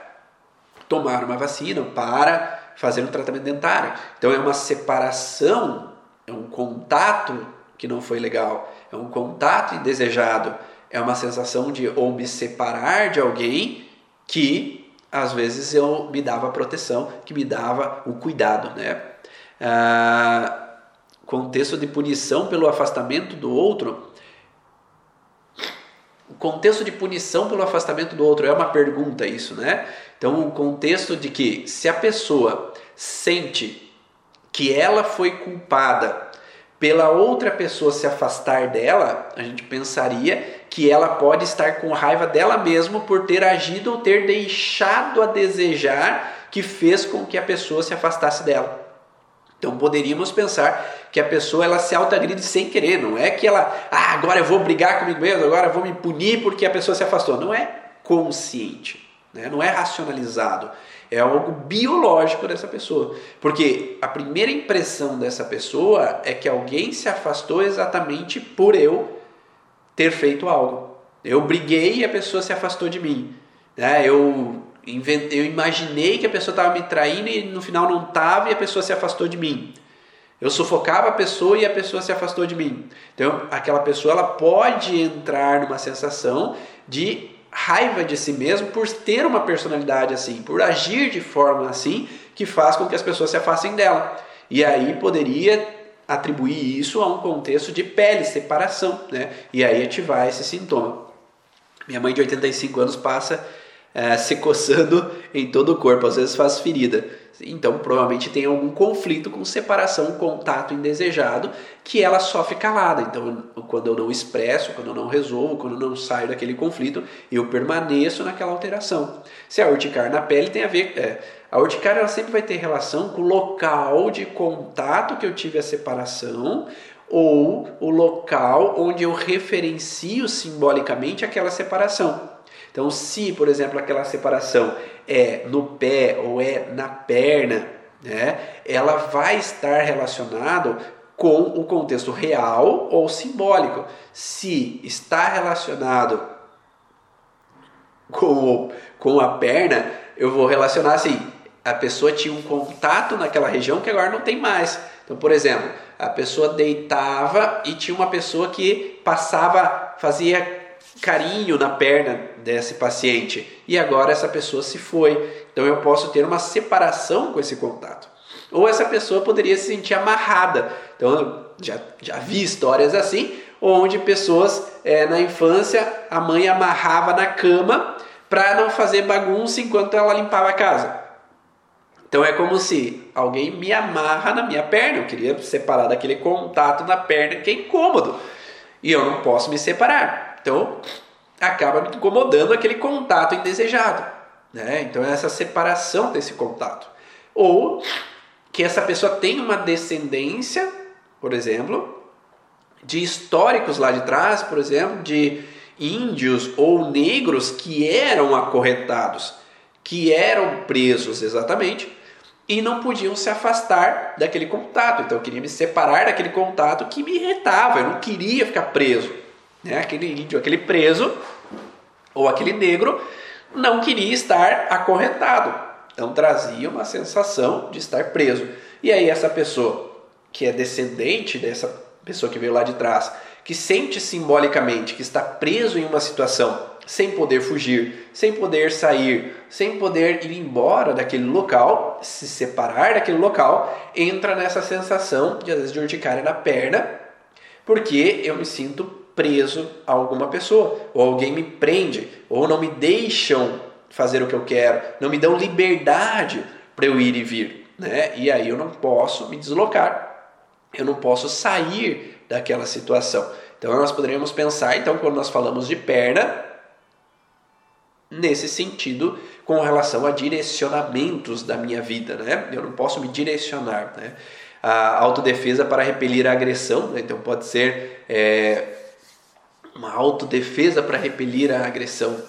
tomar uma vacina, para fazer um tratamento dentário. Então é uma separação é um contato que não foi legal, é um contato indesejado, é uma sensação de ou me separar de alguém que às vezes eu me dava proteção, que me dava o cuidado, né? Ah, contexto de punição pelo afastamento do outro. O contexto de punição pelo afastamento do outro é uma pergunta isso, né? Então, o contexto de que se a pessoa sente que ela foi culpada pela outra pessoa se afastar dela, a gente pensaria que ela pode estar com raiva dela mesma por ter agido ou ter deixado a desejar que fez com que a pessoa se afastasse dela. Então poderíamos pensar que a pessoa ela se autoagride sem querer, não é que ela, ah, agora eu vou brigar comigo mesmo, agora eu vou me punir porque a pessoa se afastou. Não é consciente, né? não é racionalizado. É algo biológico dessa pessoa. Porque a primeira impressão dessa pessoa é que alguém se afastou exatamente por eu ter feito algo. Eu briguei e a pessoa se afastou de mim. Né? Eu, inventei, eu imaginei que a pessoa estava me traindo e no final não estava e a pessoa se afastou de mim. Eu sufocava a pessoa e a pessoa se afastou de mim. Então, aquela pessoa ela pode entrar numa sensação de raiva de si mesmo por ter uma personalidade assim, por agir de forma assim, que faz com que as pessoas se afastem dela. E aí poderia atribuir isso a um contexto de pele, separação, né? E aí ativar esse sintoma. Minha mãe de 85 anos passa é, se coçando em todo o corpo, às vezes faz ferida. Então, provavelmente tem algum conflito com separação, contato indesejado, que ela sofre calada. Então, quando eu não expresso, quando eu não resolvo, quando eu não saio daquele conflito, eu permaneço naquela alteração. Se a urticária na pele tem a ver. É, a urticária ela sempre vai ter relação com o local de contato que eu tive a separação ou o local onde eu referencio simbolicamente aquela separação. Então, se, por exemplo, aquela separação é no pé ou é na perna, né, ela vai estar relacionado com o contexto real ou simbólico. Se está relacionado com, com a perna, eu vou relacionar assim: a pessoa tinha um contato naquela região que agora não tem mais. Então, por exemplo, a pessoa deitava e tinha uma pessoa que passava, fazia carinho na perna desse paciente e agora essa pessoa se foi. Então eu posso ter uma separação com esse contato. Ou essa pessoa poderia se sentir amarrada. Então já, já vi histórias assim, onde pessoas é, na infância a mãe amarrava na cama para não fazer bagunça enquanto ela limpava a casa. Então é como se alguém me amarra na minha perna. Eu queria separar daquele contato na perna que é incômodo. E eu não posso me separar. Então, acaba me incomodando aquele contato indesejado. Né? Então, é essa separação desse contato. Ou que essa pessoa tem uma descendência, por exemplo, de históricos lá de trás, por exemplo, de índios ou negros que eram acorrentados, que eram presos exatamente e não podiam se afastar daquele contato. Então eu queria me separar daquele contato que me irritava, eu não queria ficar preso. Né? Aquele índio, aquele preso, ou aquele negro, não queria estar acorrentado. Então trazia uma sensação de estar preso. E aí essa pessoa, que é descendente dessa pessoa que veio lá de trás, que sente simbolicamente que está preso em uma situação sem poder fugir, sem poder sair, sem poder ir embora daquele local, se separar daquele local, entra nessa sensação de às vezes de urticária na perna, porque eu me sinto preso a alguma pessoa, ou alguém me prende, ou não me deixam fazer o que eu quero, não me dão liberdade para eu ir e vir, né? E aí eu não posso me deslocar, eu não posso sair daquela situação. Então nós poderíamos pensar, então, quando nós falamos de perna, nesse sentido, com relação a direcionamentos da minha vida, né? Eu não posso me direcionar, né? A autodefesa para repelir a agressão, né? então pode ser é, uma autodefesa para repelir a agressão.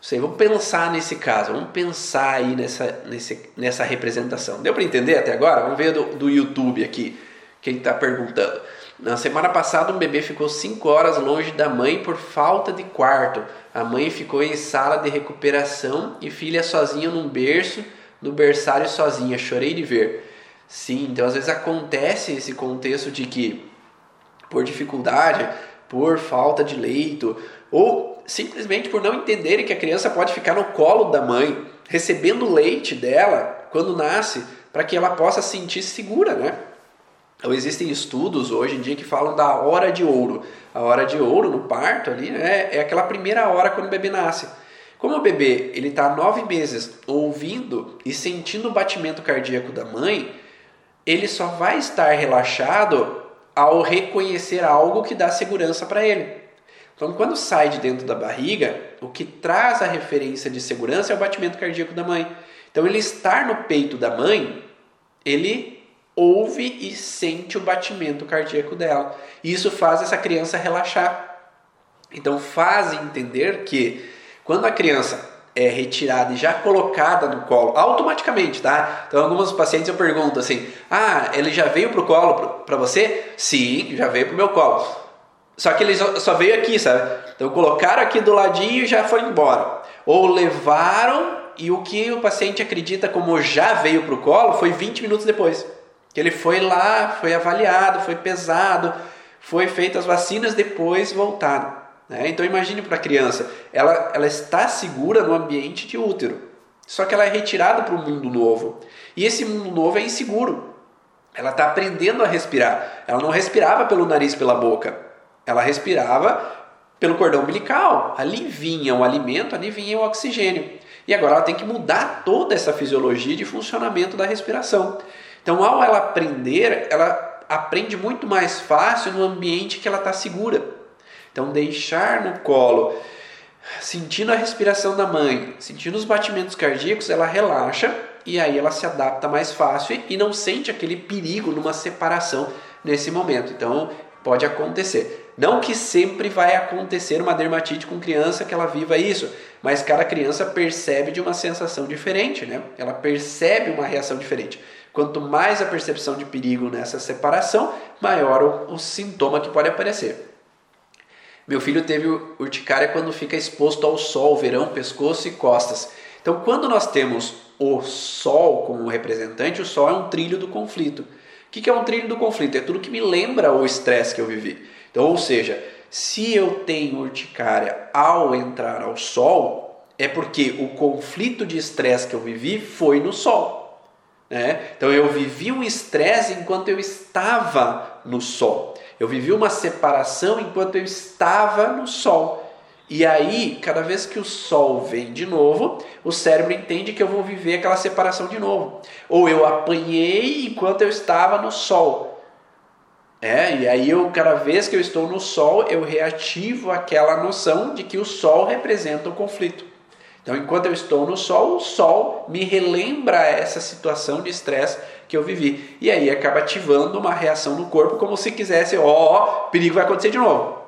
Sei, vamos pensar nesse caso, vamos pensar aí nessa, nesse, nessa representação. Deu para entender até agora? Vamos ver do, do YouTube aqui, quem está perguntando. Na semana passada, um bebê ficou 5 horas longe da mãe por falta de quarto. A mãe ficou em sala de recuperação e filha sozinha num berço, no berçário sozinha. Chorei de ver. Sim, então às vezes acontece esse contexto de que por dificuldade, por falta de leito, ou simplesmente por não entenderem que a criança pode ficar no colo da mãe, recebendo leite dela quando nasce, para que ela possa sentir segura, né? Então, existem estudos hoje em dia que falam da hora de ouro. A hora de ouro no parto ali né, é aquela primeira hora quando o bebê nasce. Como o bebê ele está nove meses ouvindo e sentindo o batimento cardíaco da mãe, ele só vai estar relaxado ao reconhecer algo que dá segurança para ele. Então, quando sai de dentro da barriga, o que traz a referência de segurança é o batimento cardíaco da mãe. Então, ele estar no peito da mãe, ele ouve e sente o batimento cardíaco dela. E isso faz essa criança relaxar. Então, faz entender que quando a criança é, retirada e já colocada no colo automaticamente, tá? Então, alguns pacientes eu pergunto assim: ah, ele já veio pro colo para você? Sim, já veio pro meu colo. Só que ele só veio aqui, sabe? Então, colocaram aqui do ladinho e já foi embora. Ou levaram e o que o paciente acredita como já veio pro colo foi 20 minutos depois. Que ele foi lá, foi avaliado, foi pesado, foi feito as vacinas depois voltaram. Né? Então imagine para a criança, ela, ela está segura no ambiente de útero, só que ela é retirada para um mundo novo. E esse mundo novo é inseguro. Ela está aprendendo a respirar. Ela não respirava pelo nariz, pela boca. Ela respirava pelo cordão umbilical. Ali vinha o alimento, ali vinha o oxigênio. E agora ela tem que mudar toda essa fisiologia de funcionamento da respiração. Então, ao ela aprender, ela aprende muito mais fácil no ambiente que ela está segura. Então, deixar no colo, sentindo a respiração da mãe, sentindo os batimentos cardíacos, ela relaxa e aí ela se adapta mais fácil e não sente aquele perigo numa separação nesse momento. Então, pode acontecer. Não que sempre vai acontecer uma dermatite com criança que ela viva isso, mas cada criança percebe de uma sensação diferente, né? Ela percebe uma reação diferente. Quanto mais a percepção de perigo nessa separação, maior o, o sintoma que pode aparecer. Meu filho teve urticária quando fica exposto ao sol, verão, pescoço e costas. Então, quando nós temos o sol como representante, o sol é um trilho do conflito. O que é um trilho do conflito? É tudo que me lembra o estresse que eu vivi. Então, ou seja, se eu tenho urticária ao entrar ao sol, é porque o conflito de estresse que eu vivi foi no sol. Né? Então eu vivi um estresse enquanto eu estava no sol. Eu vivi uma separação enquanto eu estava no sol. E aí, cada vez que o sol vem de novo, o cérebro entende que eu vou viver aquela separação de novo. Ou eu apanhei enquanto eu estava no sol. É, e aí eu, cada vez que eu estou no sol, eu reativo aquela noção de que o sol representa o conflito. Então, enquanto eu estou no sol, o sol me relembra essa situação de estresse que eu vivi. E aí acaba ativando uma reação no corpo como se quisesse, ó, perigo vai acontecer de novo.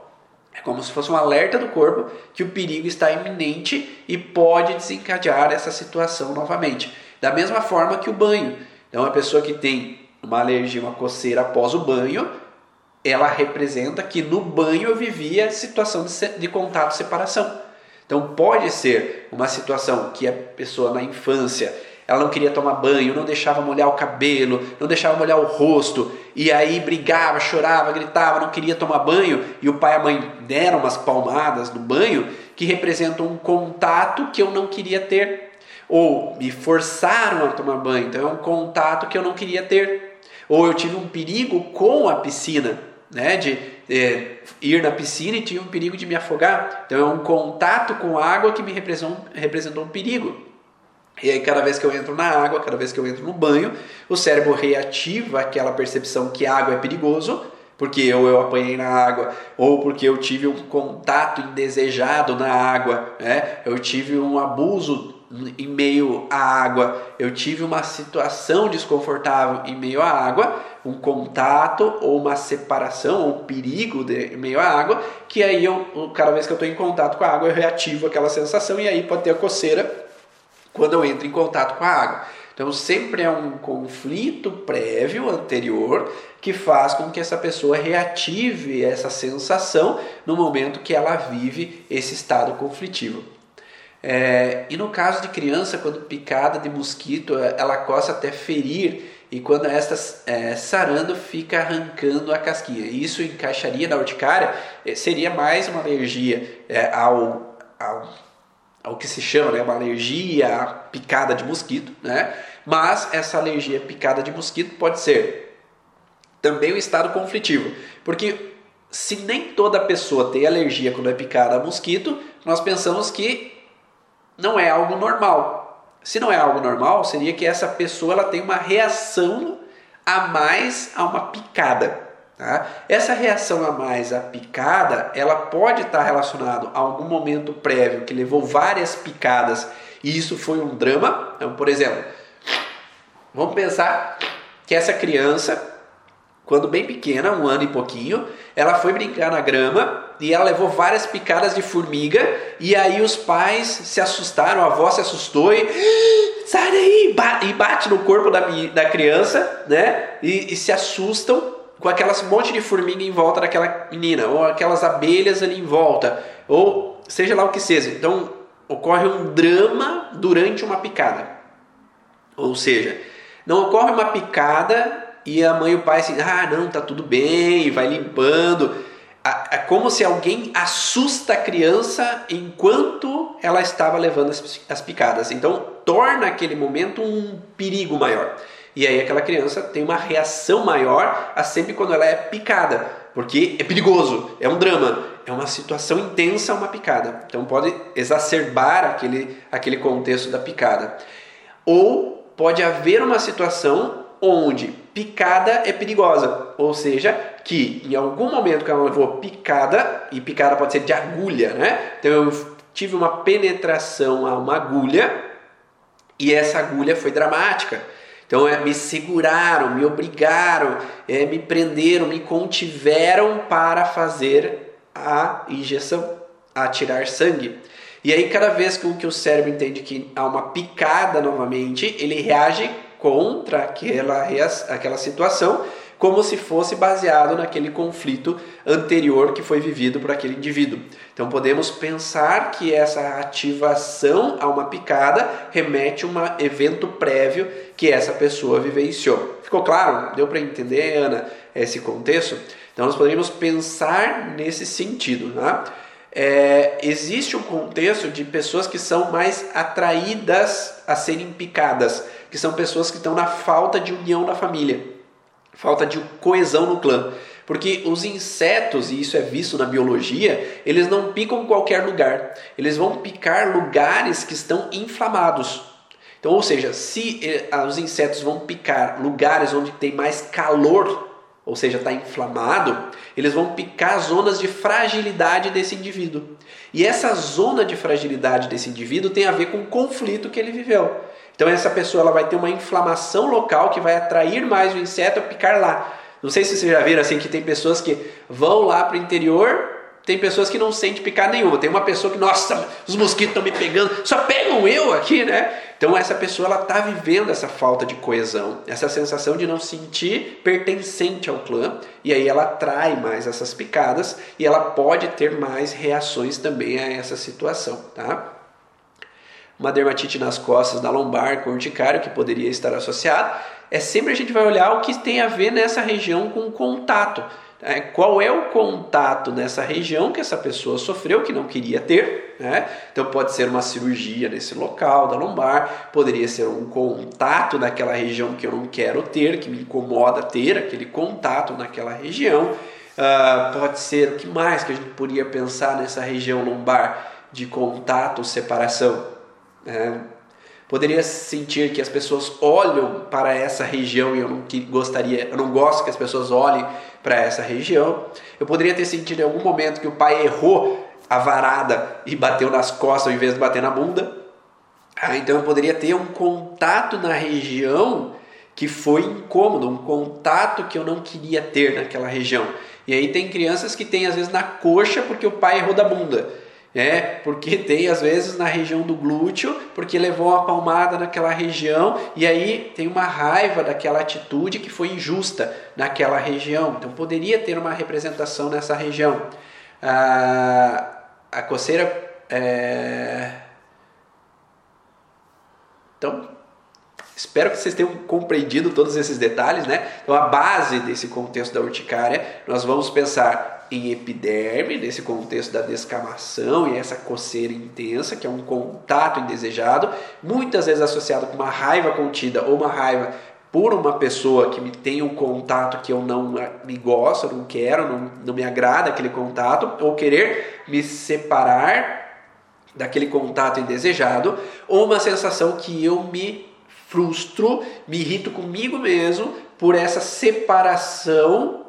É como se fosse um alerta do corpo que o perigo está iminente e pode desencadear essa situação novamente. Da mesma forma que o banho. Então, a pessoa que tem uma alergia, uma coceira após o banho, ela representa que no banho eu vivia situação de, de contato separação. Então pode ser uma situação que a pessoa na infância ela não queria tomar banho, não deixava molhar o cabelo, não deixava molhar o rosto, e aí brigava, chorava, gritava, não queria tomar banho, e o pai e a mãe deram umas palmadas no banho que representam um contato que eu não queria ter, ou me forçaram a tomar banho, então é um contato que eu não queria ter, ou eu tive um perigo com a piscina, né, de é, ir na piscina e tinha um perigo de me afogar. Então é um contato com a água que me representou, representou um perigo. E aí, cada vez que eu entro na água, cada vez que eu entro no banho, o cérebro reativa aquela percepção que a água é perigoso, porque ou eu apanhei na água, ou porque eu tive um contato indesejado na água, né? eu tive um abuso em meio à água, eu tive uma situação desconfortável em meio à água, um contato ou uma separação ou um perigo de, em meio à água, que aí eu, cada vez que eu estou em contato com a água, eu reativo aquela sensação e aí pode ter a coceira quando eu entro em contato com a água. Então sempre é um conflito prévio, anterior, que faz com que essa pessoa reative essa sensação no momento que ela vive esse estado conflitivo. É, e no caso de criança, quando picada de mosquito, é, ela coça até ferir e quando esta é, sarando fica arrancando a casquinha. Isso encaixaria na urticária, é, seria mais uma alergia é, ao, ao, ao, que se chama né, uma alergia à picada de mosquito, né? mas essa alergia à picada de mosquito pode ser também um estado conflitivo, porque se nem toda pessoa tem alergia quando é picada a mosquito, nós pensamos que não é algo normal. Se não é algo normal, seria que essa pessoa ela tem uma reação a mais a uma picada. Tá? Essa reação a mais à picada, ela pode estar relacionada a algum momento prévio que levou várias picadas e isso foi um drama. Então, por exemplo, vamos pensar que essa criança quando bem pequena, um ano e pouquinho, ela foi brincar na grama e ela levou várias picadas de formiga e aí os pais se assustaram, a avó se assustou e sai daí e bate no corpo da, da criança, né? E, e se assustam com aquelas monte de formiga em volta daquela menina ou aquelas abelhas ali em volta ou seja lá o que seja. Então ocorre um drama durante uma picada. Ou seja, não ocorre uma picada e a mãe e o pai assim, ah, não, tá tudo bem, vai limpando. É como se alguém assusta a criança enquanto ela estava levando as picadas. Então, torna aquele momento um perigo maior. E aí aquela criança tem uma reação maior a sempre quando ela é picada, porque é perigoso, é um drama. é uma situação intensa, uma picada. Então pode exacerbar aquele, aquele contexto da picada. Ou pode haver uma situação onde picada é perigosa, ou seja, que em algum momento que ela levou picada, e picada pode ser de agulha, né? Então eu tive uma penetração a uma agulha e essa agulha foi dramática. Então é, me seguraram, me obrigaram, é, me prenderam, me contiveram para fazer a injeção, a tirar sangue. E aí cada vez que, que o cérebro entende que há uma picada novamente, ele reage contra aquela, aquela situação como se fosse baseado naquele conflito anterior que foi vivido por aquele indivíduo. Então podemos pensar que essa ativação a uma picada remete a um evento prévio que essa pessoa vivenciou. Ficou claro? Deu para entender, Ana, esse contexto? Então nós poderíamos pensar nesse sentido. Tá? É, existe um contexto de pessoas que são mais atraídas a serem picadas, que são pessoas que estão na falta de união na família falta de coesão no clã. Porque os insetos, e isso é visto na biologia, eles não picam qualquer lugar. Eles vão picar lugares que estão inflamados. Então, ou seja, se eh, os insetos vão picar lugares onde tem mais calor, ou seja, está inflamado, eles vão picar zonas de fragilidade desse indivíduo. E essa zona de fragilidade desse indivíduo tem a ver com o conflito que ele viveu. Então essa pessoa ela vai ter uma inflamação local que vai atrair mais o inseto a picar lá. Não sei se vocês já viram assim que tem pessoas que vão lá para o interior, tem pessoas que não sentem picar nenhuma. Tem uma pessoa que, nossa, os mosquitos estão me pegando, só pegam eu aqui, né? Então essa pessoa ela está vivendo essa falta de coesão, essa sensação de não sentir pertencente ao clã, e aí ela atrai mais essas picadas e ela pode ter mais reações também a essa situação, tá? Uma dermatite nas costas, na lombar, com urticário, que poderia estar associado, é sempre a gente vai olhar o que tem a ver nessa região com contato. É, qual é o contato nessa região que essa pessoa sofreu, que não queria ter? Né? Então pode ser uma cirurgia nesse local da lombar, poderia ser um contato naquela região que eu não quero ter, que me incomoda ter aquele contato naquela região. Uh, pode ser o que mais que a gente poderia pensar nessa região lombar de contato, separação? É, poderia sentir que as pessoas olham para essa região e eu não que gostaria, eu não gosto que as pessoas olhem para essa região. Eu poderia ter sentido em algum momento que o pai errou a varada e bateu nas costas ao invés de bater na bunda. Ah, então eu poderia ter um contato na região que foi incômodo, um contato que eu não queria ter naquela região. E aí tem crianças que têm às vezes na coxa porque o pai errou da bunda é, porque tem às vezes na região do glúteo, porque levou uma palmada naquela região e aí tem uma raiva daquela atitude que foi injusta naquela região. Então poderia ter uma representação nessa região. Ah, a coceira. É... Então, Espero que vocês tenham compreendido todos esses detalhes, né? Então, a base desse contexto da urticária, nós vamos pensar em epiderme, nesse contexto da descamação e essa coceira intensa, que é um contato indesejado, muitas vezes associado com uma raiva contida ou uma raiva por uma pessoa que me tem um contato que eu não me gosto, não quero, não, não me agrada aquele contato, ou querer me separar daquele contato indesejado, ou uma sensação que eu me frustro, me irrito comigo mesmo por essa separação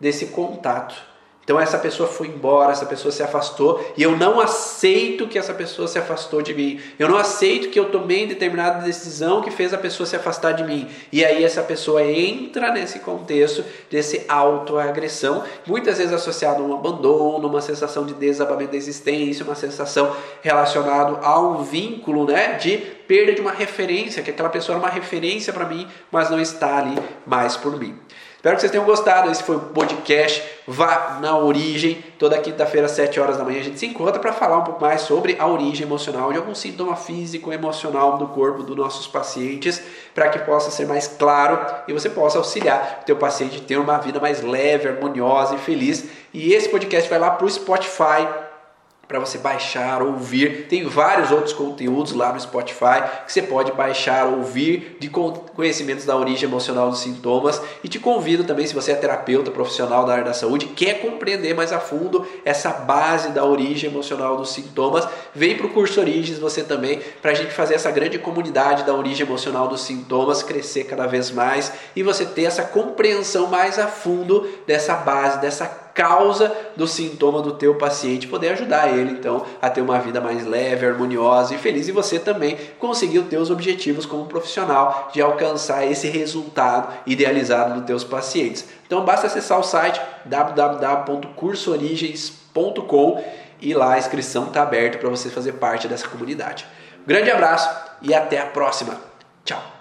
desse contato. Então essa pessoa foi embora, essa pessoa se afastou e eu não aceito que essa pessoa se afastou de mim. Eu não aceito que eu tomei determinada decisão que fez a pessoa se afastar de mim. E aí essa pessoa entra nesse contexto desse autoagressão, muitas vezes associado a um abandono, uma sensação de desabamento da existência, uma sensação relacionada a um vínculo, né, de perda de uma referência, que aquela pessoa era uma referência para mim, mas não está ali mais por mim. Espero que vocês tenham gostado. Esse foi o podcast Vá na Origem. Toda quinta-feira, às 7 horas da manhã, a gente se encontra para falar um pouco mais sobre a origem emocional de algum sintoma físico, emocional do corpo dos nossos pacientes, para que possa ser mais claro e você possa auxiliar o teu paciente a ter uma vida mais leve, harmoniosa e feliz. E esse podcast vai lá para o Spotify para você baixar, ouvir. Tem vários outros conteúdos lá no Spotify que você pode baixar, ouvir de conhecimentos da origem emocional dos sintomas. E te convido também, se você é terapeuta profissional da área da saúde, quer compreender mais a fundo essa base da origem emocional dos sintomas, vem para o curso Origens você também, para a gente fazer essa grande comunidade da origem emocional dos sintomas crescer cada vez mais e você ter essa compreensão mais a fundo dessa base, dessa causa do sintoma do teu paciente, poder ajudar ele então a ter uma vida mais leve, harmoniosa e feliz e você também conseguir os teus objetivos como profissional de alcançar esse resultado idealizado dos teus pacientes. Então basta acessar o site www.cursoorigens.com e lá a inscrição está aberta para você fazer parte dessa comunidade. grande abraço e até a próxima. Tchau.